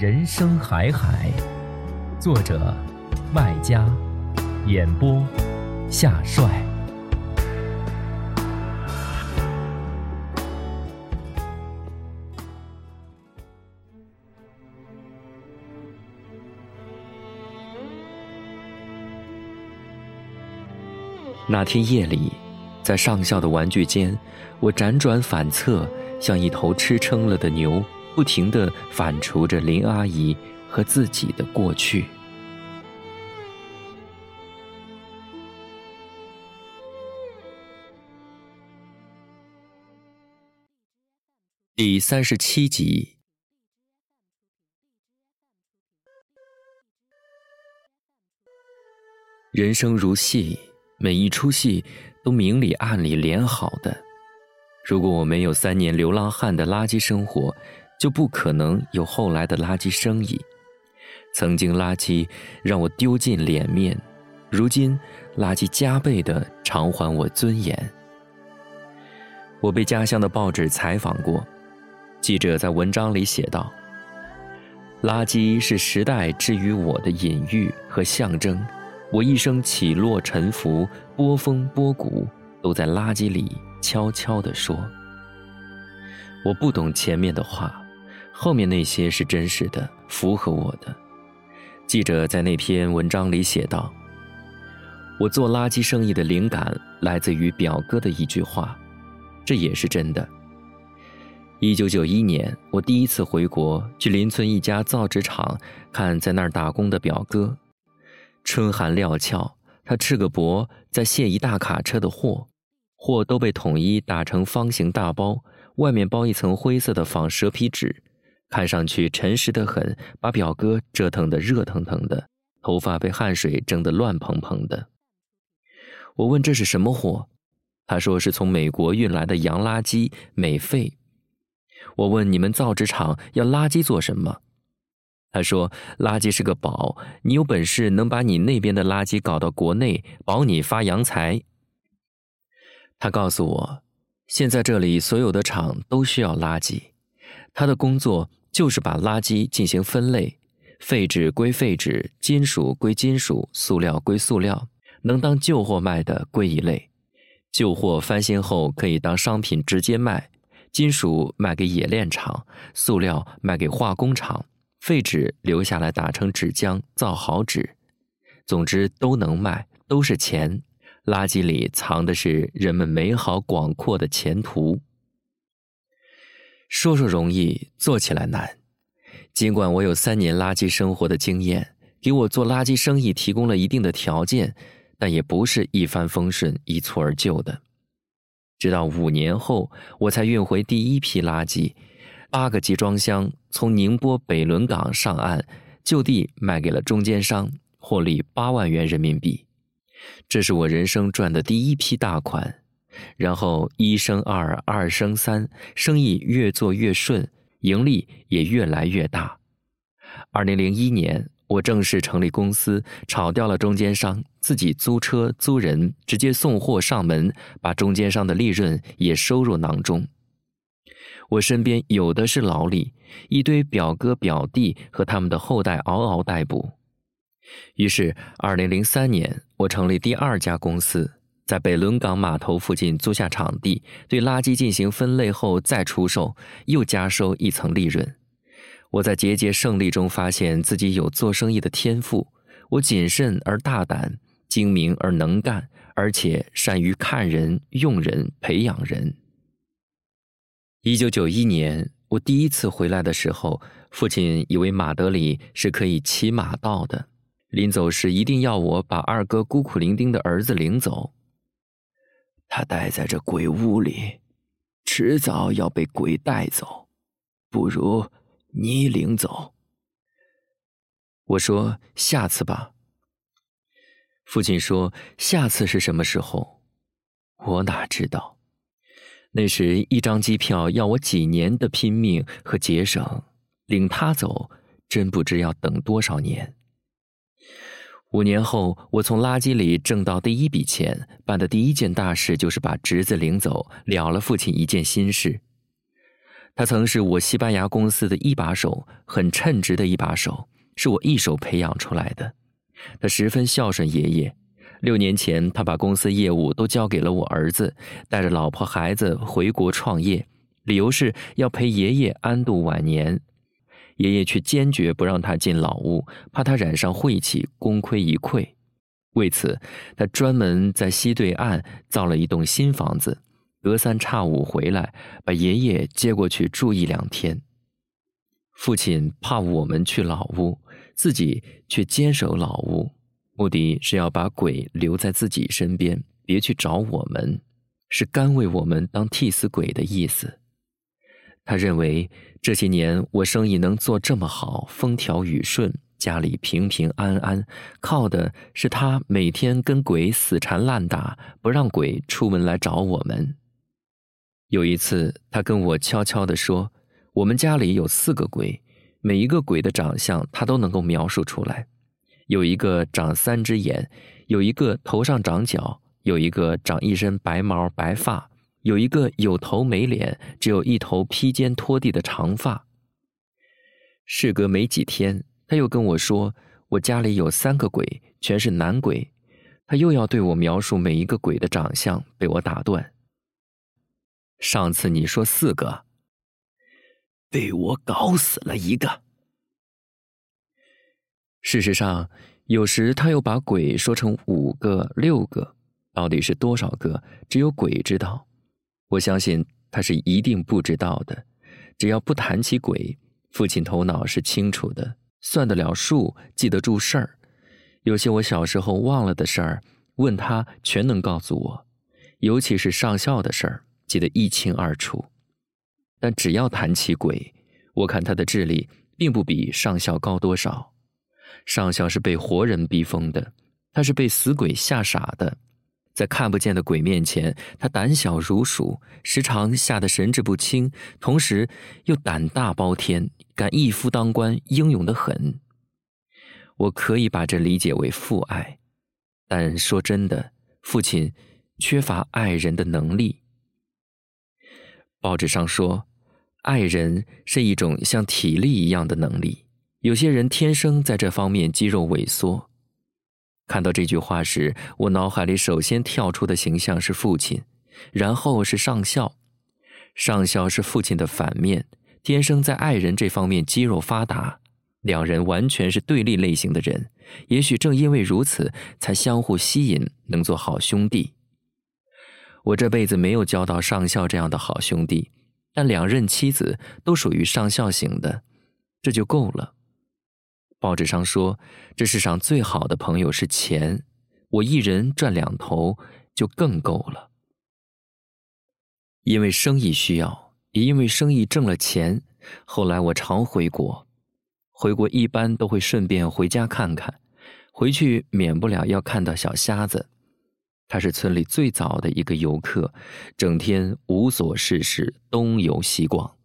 人生海海，作者麦家，演播夏帅。那天夜里，在上校的玩具间，我辗转反侧，像一头吃撑了的牛。不停的反刍着林阿姨和自己的过去。第三十七集。人生如戏，每一出戏都明里暗里连好的。如果我没有三年流浪汉的垃圾生活，就不可能有后来的垃圾生意。曾经垃圾让我丢尽脸面，如今垃圾加倍的偿还我尊严。我被家乡的报纸采访过，记者在文章里写道：“垃圾是时代之于我的隐喻和象征，我一生起落沉浮，波峰波谷，都在垃圾里悄悄地说。”我不懂前面的话。后面那些是真实的，符合我的。记者在那篇文章里写道：“我做垃圾生意的灵感来自于表哥的一句话，这也是真的。一九九一年，我第一次回国，去邻村一家造纸厂看在那儿打工的表哥。春寒料峭，他赤个膊在卸一大卡车的货，货都被统一打成方形大包，外面包一层灰色的仿蛇皮纸。”看上去沉实的很，把表哥折腾得热腾腾的，头发被汗水蒸得乱蓬蓬的。我问这是什么货，他说是从美国运来的洋垃圾美废。我问你们造纸厂要垃圾做什么，他说垃圾是个宝，你有本事能把你那边的垃圾搞到国内，保你发洋财。他告诉我，现在这里所有的厂都需要垃圾，他的工作。就是把垃圾进行分类，废纸归废纸，金属归金属，塑料归塑料，能当旧货卖的归一类，旧货翻新后可以当商品直接卖，金属卖给冶炼厂，塑料卖给化工厂，废纸留下来打成纸浆造好纸，总之都能卖，都是钱。垃圾里藏的是人们美好广阔的前途。说说容易，做起来难。尽管我有三年垃圾生活的经验，给我做垃圾生意提供了一定的条件，但也不是一帆风顺、一蹴而就的。直到五年后，我才运回第一批垃圾，八个集装箱从宁波北仑港上岸，就地卖给了中间商，获利八万元人民币。这是我人生赚的第一批大款。然后一生二，二生三，生意越做越顺，盈利也越来越大。二零零一年，我正式成立公司，炒掉了中间商，自己租车租人，直接送货上门，把中间商的利润也收入囊中。我身边有的是劳力，一堆表哥表弟和他们的后代嗷嗷待哺。于是，二零零三年，我成立第二家公司。在北仑港码头附近租下场地，对垃圾进行分类后再出售，又加收一层利润。我在节节胜利中发现自己有做生意的天赋。我谨慎而大胆，精明而能干，而且善于看人、用人、培养人。一九九一年，我第一次回来的时候，父亲以为马德里是可以骑马到的，临走时一定要我把二哥孤苦伶仃的儿子领走。他待在这鬼屋里，迟早要被鬼带走，不如你领走。我说下次吧。父亲说下次是什么时候？我哪知道？那时一张机票要我几年的拼命和节省，领他走，真不知要等多少年。五年后，我从垃圾里挣到第一笔钱，办的第一件大事就是把侄子领走，了了父亲一件心事。他曾是我西班牙公司的一把手，很称职的一把手，是我一手培养出来的。他十分孝顺爷爷。六年前，他把公司业务都交给了我儿子，带着老婆孩子回国创业，理由是要陪爷爷安度晚年。爷爷却坚决不让他进老屋，怕他染上晦气，功亏一篑。为此，他专门在西对岸造了一栋新房子，隔三差五回来把爷爷接过去住一两天。父亲怕我们去老屋，自己却坚守老屋，目的是要把鬼留在自己身边，别去找我们，是甘为我们当替死鬼的意思。他认为这些年我生意能做这么好，风调雨顺，家里平平安安，靠的是他每天跟鬼死缠烂打，不让鬼出门来找我们。有一次，他跟我悄悄地说：“我们家里有四个鬼，每一个鬼的长相他都能够描述出来。有一个长三只眼，有一个头上长角，有一个长一身白毛白发。”有一个有头没脸，只有一头披肩拖地的长发。事隔没几天，他又跟我说：“我家里有三个鬼，全是男鬼。”他又要对我描述每一个鬼的长相，被我打断。上次你说四个，被我搞死了一个。事实上，有时他又把鬼说成五个、六个，到底是多少个，只有鬼知道。我相信他是一定不知道的。只要不谈起鬼，父亲头脑是清楚的，算得了数，记得住事儿。有些我小时候忘了的事儿，问他全能告诉我。尤其是上校的事儿，记得一清二楚。但只要谈起鬼，我看他的智力并不比上校高多少。上校是被活人逼疯的，他是被死鬼吓傻的。在看不见的鬼面前，他胆小如鼠，时常吓得神志不清，同时又胆大包天，敢一夫当关，英勇的很。我可以把这理解为父爱，但说真的，父亲缺乏爱人的能力。报纸上说，爱人是一种像体力一样的能力，有些人天生在这方面肌肉萎缩。看到这句话时，我脑海里首先跳出的形象是父亲，然后是上校。上校是父亲的反面，天生在爱人这方面肌肉发达，两人完全是对立类型的人。也许正因为如此，才相互吸引，能做好兄弟。我这辈子没有交到上校这样的好兄弟，但两任妻子都属于上校型的，这就够了。报纸上说，这世上最好的朋友是钱，我一人赚两头就更够了。因为生意需要，也因为生意挣了钱，后来我常回国。回国一般都会顺便回家看看，回去免不了要看到小瞎子。他是村里最早的一个游客，整天无所事事，东游西逛，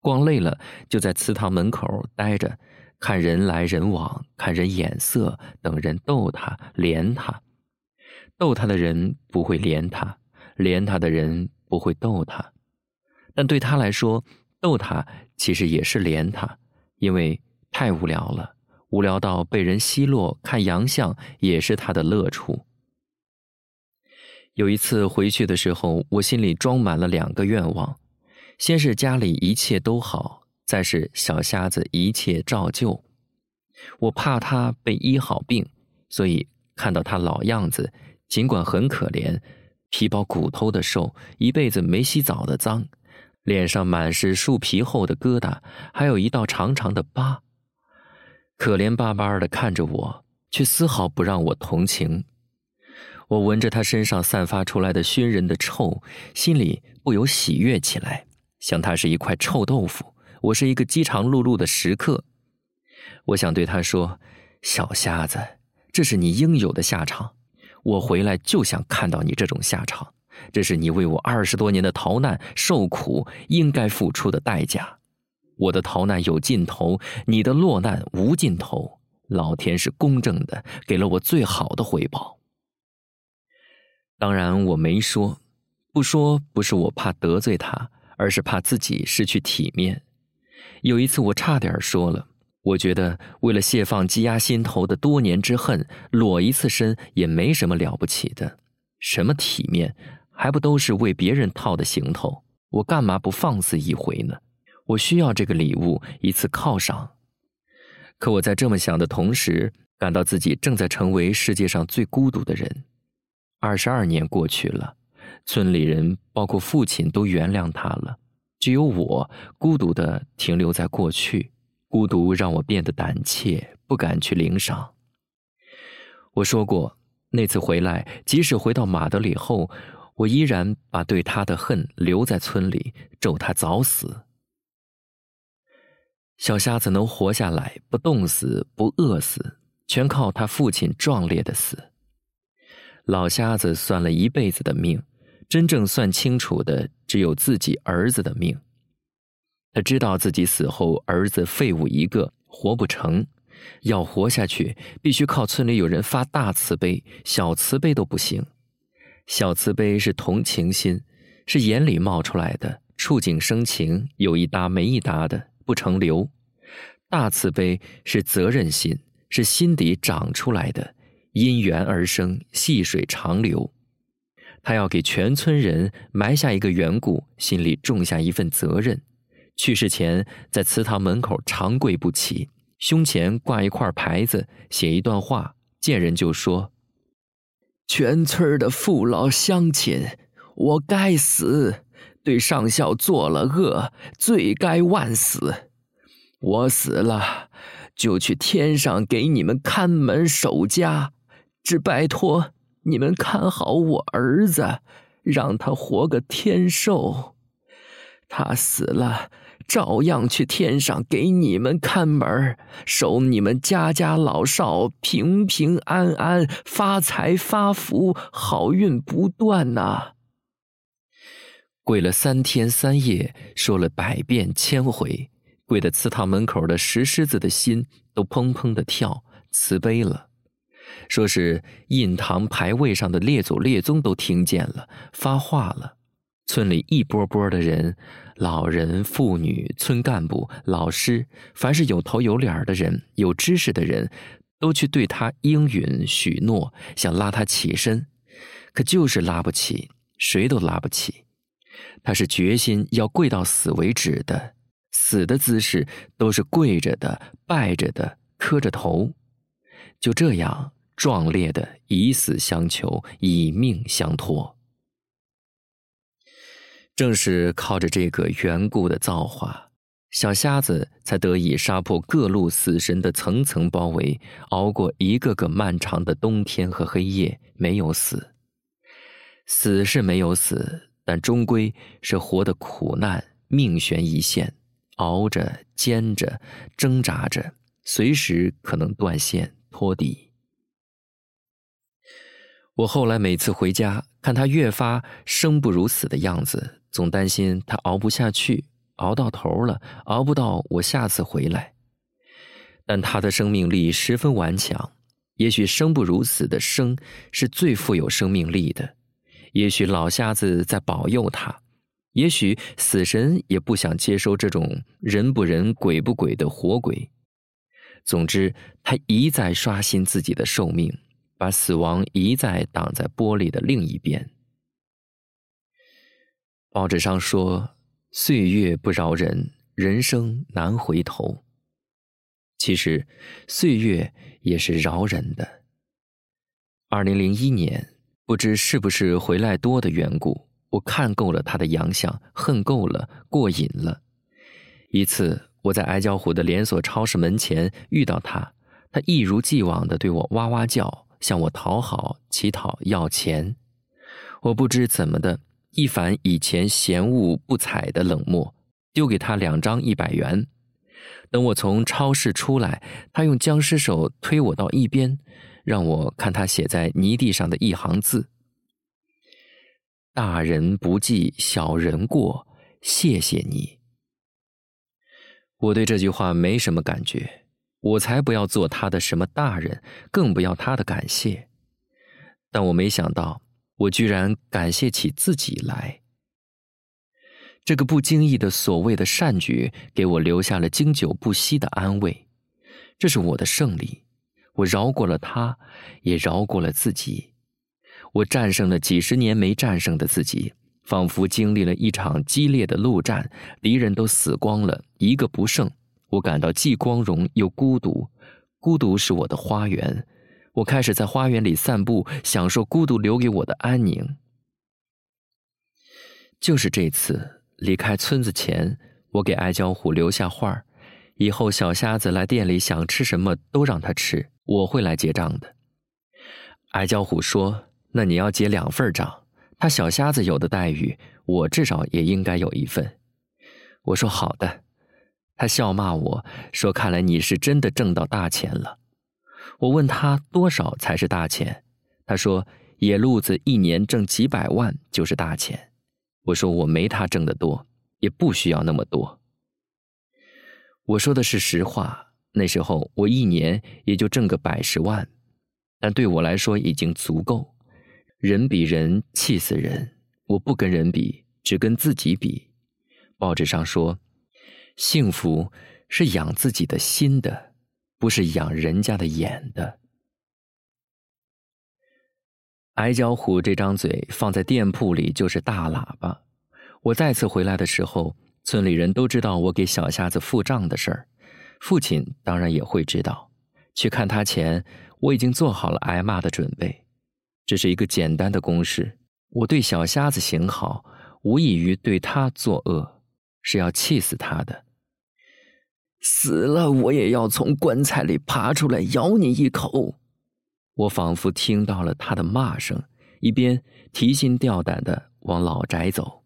逛累了就在祠堂门口待着。看人来人往，看人眼色，等人逗他、怜他。逗他的人不会怜他，怜他的人不会逗他。但对他来说，逗他其实也是怜他，因为太无聊了，无聊到被人奚落、看洋相也是他的乐处。有一次回去的时候，我心里装满了两个愿望：先是家里一切都好。再是小瞎子一切照旧。我怕他被医好病，所以看到他老样子，尽管很可怜，皮包骨头的瘦，一辈子没洗澡的脏，脸上满是树皮厚的疙瘩，还有一道长长的疤，可怜巴巴的看着我，却丝毫不让我同情。我闻着他身上散发出来的熏人的臭，心里不由喜悦起来，想他是一块臭豆腐，我是一个饥肠辘辘的食客。我想对他说：“小瞎子，这是你应有的下场。我回来就想看到你这种下场，这是你为我二十多年的逃难受苦应该付出的代价。我的逃难有尽头，你的落难无尽头。老天是公正的，给了我最好的回报。”当然，我没说，不说不是我怕得罪他，而是怕自己失去体面。有一次，我差点说了，我觉得为了泄放积压心头的多年之恨，裸一次身也没什么了不起的。什么体面，还不都是为别人套的行头？我干嘛不放肆一回呢？我需要这个礼物，一次犒赏。可我在这么想的同时，感到自己正在成为世界上最孤独的人。二十二年过去了，村里人包括父亲都原谅他了，只有我孤独的停留在过去。孤独让我变得胆怯，不敢去领赏。我说过，那次回来，即使回到马德里后，我依然把对他的恨留在村里，咒他早死。小瞎子能活下来，不冻死，不饿死，全靠他父亲壮烈的死。老瞎子算了一辈子的命，真正算清楚的只有自己儿子的命。他知道自己死后儿子废物一个，活不成，要活下去必须靠村里有人发大慈悲，小慈悲都不行。小慈悲是同情心，是眼里冒出来的，触景生情，有一搭没一搭的，不成流。大慈悲是责任心，是心底长出来的。因缘而生，细水长流。他要给全村人埋下一个缘故，心里种下一份责任。去世前，在祠堂门口长跪不起，胸前挂一块牌子，写一段话，见人就说：“全村的父老乡亲，我该死，对上校做了恶，罪该万死。我死了，就去天上给你们看门守家。”只拜托你们看好我儿子，让他活个天寿。他死了，照样去天上给你们看门，守你们家家老少平平安安，发财发福，好运不断呐！跪了三天三夜，说了百遍千回，跪的祠堂门口的石狮子的心都砰砰的跳，慈悲了。说是印堂牌位上的列祖列宗都听见了，发话了。村里一波波的人，老人、妇女、村干部、老师，凡是有头有脸的人、有知识的人，都去对他应允许诺，想拉他起身，可就是拉不起，谁都拉不起。他是决心要跪到死为止的，死的姿势都是跪着的、拜着的、磕着头，就这样。壮烈的以死相求，以命相托。正是靠着这个缘故的造化，小瞎子才得以杀破各路死神的层层包围，熬过一个个漫长的冬天和黑夜，没有死。死是没有死，但终归是活的苦难，命悬一线，熬着、煎着、挣扎着，随时可能断线脱底。我后来每次回家，看他越发生不如死的样子，总担心他熬不下去，熬到头了，熬不到我下次回来。但他的生命力十分顽强，也许生不如死的生是最富有生命力的，也许老瞎子在保佑他，也许死神也不想接收这种人不人鬼不鬼的活鬼。总之，他一再刷新自己的寿命。把死亡一再挡在玻璃的另一边。报纸上说：“岁月不饶人，人生难回头。其实，岁月也是饶人的。二零零一年，不知是不是回来多的缘故，我看够了他的洋相，恨够了，过瘾了。一次，我在矮脚虎的连锁超市门前遇到他，他一如既往的对我哇哇叫，向我讨好、乞讨、要钱。我不知怎么的，一反以前嫌恶不睬的冷漠，丢给他两张一百元。等我从超市出来，他用僵尸手推我到一边，让我看他写在泥地上的一行字：“大人不计小人过，谢谢你。”我对这句话没什么感觉，我才不要做他的什么大人，更不要他的感谢。但我没想到，我居然感谢起自己来。这个不经意的所谓的善举，给我留下了经久不息的安慰。这是我的胜利，我饶过了他，也饶过了自己。我战胜了几十年没战胜的自己，仿佛经历了一场激烈的陆战，敌人都死光了，一个不剩。我感到既光荣又孤独，孤独是我的花园。我开始在花园里散步，享受孤独留给我的安宁。就是这次。离开村子前，我给艾娇虎留下话儿：以后小瞎子来店里想吃什么都让他吃，我会来结账的。艾娇虎说：“那你要结两份账，他小瞎子有的待遇，我至少也应该有一份。”我说：“好的。”他笑骂我说：“看来你是真的挣到大钱了。”我问他多少才是大钱，他说：“野路子一年挣几百万就是大钱。”我说我没他挣得多，也不需要那么多。我说的是实话，那时候我一年也就挣个百十万，但对我来说已经足够。人比人气死人，我不跟人比，只跟自己比。报纸上说，幸福是养自己的心的，不是养人家的眼的。矮脚虎这张嘴放在店铺里就是大喇叭。我再次回来的时候，村里人都知道我给小瞎子付账的事儿，父亲当然也会知道。去看他前，我已经做好了挨骂的准备。这是一个简单的公式：我对小瞎子行好，无异于对他作恶，是要气死他的。死了，我也要从棺材里爬出来咬你一口。我仿佛听到了他的骂声，一边提心吊胆的往老宅走。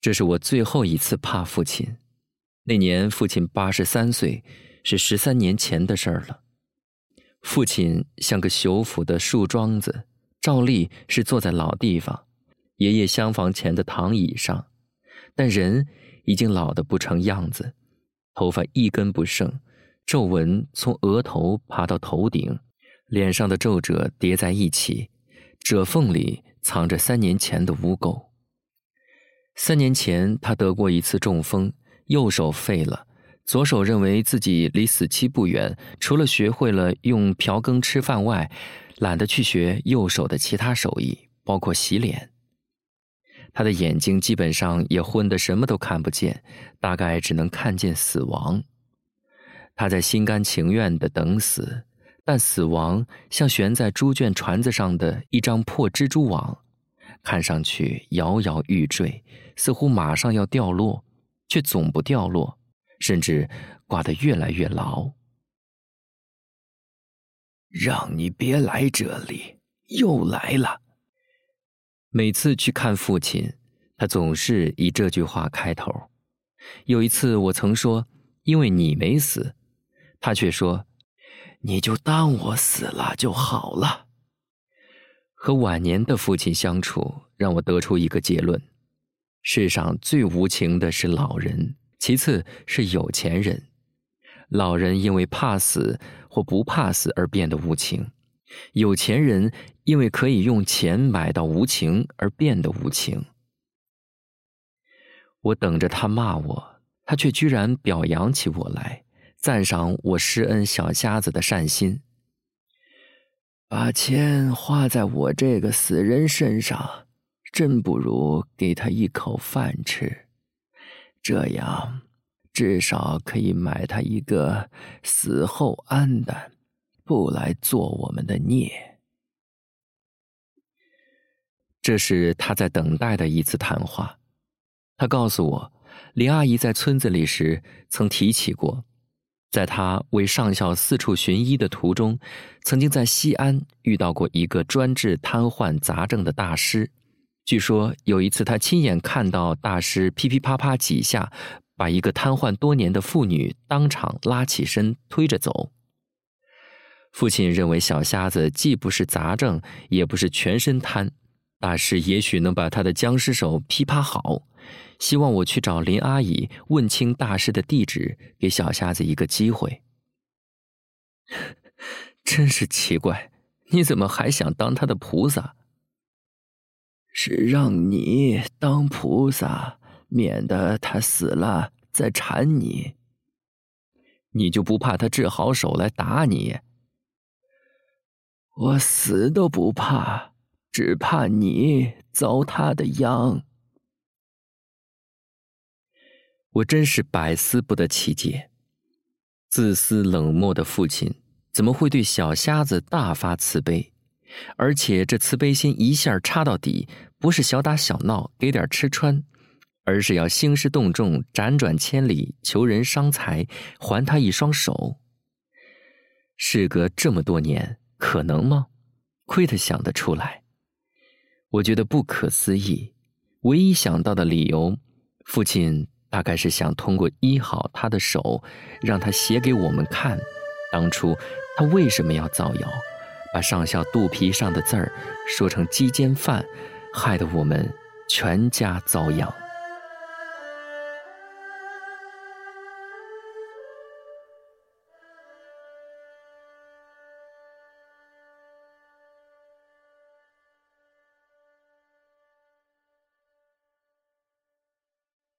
这是我最后一次怕父亲。那年父亲八十三岁，是十三年前的事儿了。父亲像个朽腐的树桩子，照例是坐在老地方，爷爷厢房前的躺椅上，但人已经老得不成样子，头发一根不剩。皱纹从额头爬到头顶，脸上的皱褶叠在一起，褶缝里藏着三年前的污垢。三年前，他得过一次中风，右手废了，左手认为自己离死期不远，除了学会了用瓢羹吃饭外，懒得去学右手的其他手艺，包括洗脸。他的眼睛基本上也昏得什么都看不见，大概只能看见死亡。他在心甘情愿的等死，但死亡像悬在猪圈船子上的一张破蜘蛛网，看上去摇摇欲坠，似乎马上要掉落，却总不掉落，甚至挂得越来越牢。让你别来这里，又来了。每次去看父亲，他总是以这句话开头。有一次，我曾说：“因为你没死。”他却说：“你就当我死了就好了。”和晚年的父亲相处，让我得出一个结论：世上最无情的是老人，其次是有钱人。老人因为怕死或不怕死而变得无情，有钱人因为可以用钱买到无情而变得无情。我等着他骂我，他却居然表扬起我来。赞赏我施恩小瞎子的善心，把钱花在我这个死人身上，真不如给他一口饭吃。这样至少可以买他一个死后安的，不来做我们的孽。这是他在等待的一次谈话。他告诉我，林阿姨在村子里时曾提起过，在他为上校四处寻医的途中，曾经在西安遇到过一个专治瘫痪杂症的大师。据说有一次，他亲眼看到大师噼噼啪啪几下，把一个瘫痪多年的妇女当场拉起身推着走。父亲认为小瞎子既不是杂症，也不是全身瘫。大师也许能把他的僵尸手噼啪好，希望我去找林阿姨问清大师的地址，给小瞎子一个机会。真是奇怪，你怎么还想当他的菩萨？是让你当菩萨，免得他死了再缠你。你就不怕他治好手来打你？我死都不怕。只怕你遭他的殃。我真是百思不得其解，自私冷漠的父亲怎么会对小瞎子大发慈悲？而且这慈悲心一下插到底，不是小打小闹给点吃穿，而是要兴师动众、辗转千里求人伤财，还他一双手。事隔这么多年，可能吗？亏他想得出来。我觉得不可思议，唯一想到的理由，父亲大概是想通过医好他的手，让他写给我们看，当初他为什么要造谣，把上校肚皮上的字儿说成鸡奸犯，害得我们全家遭殃。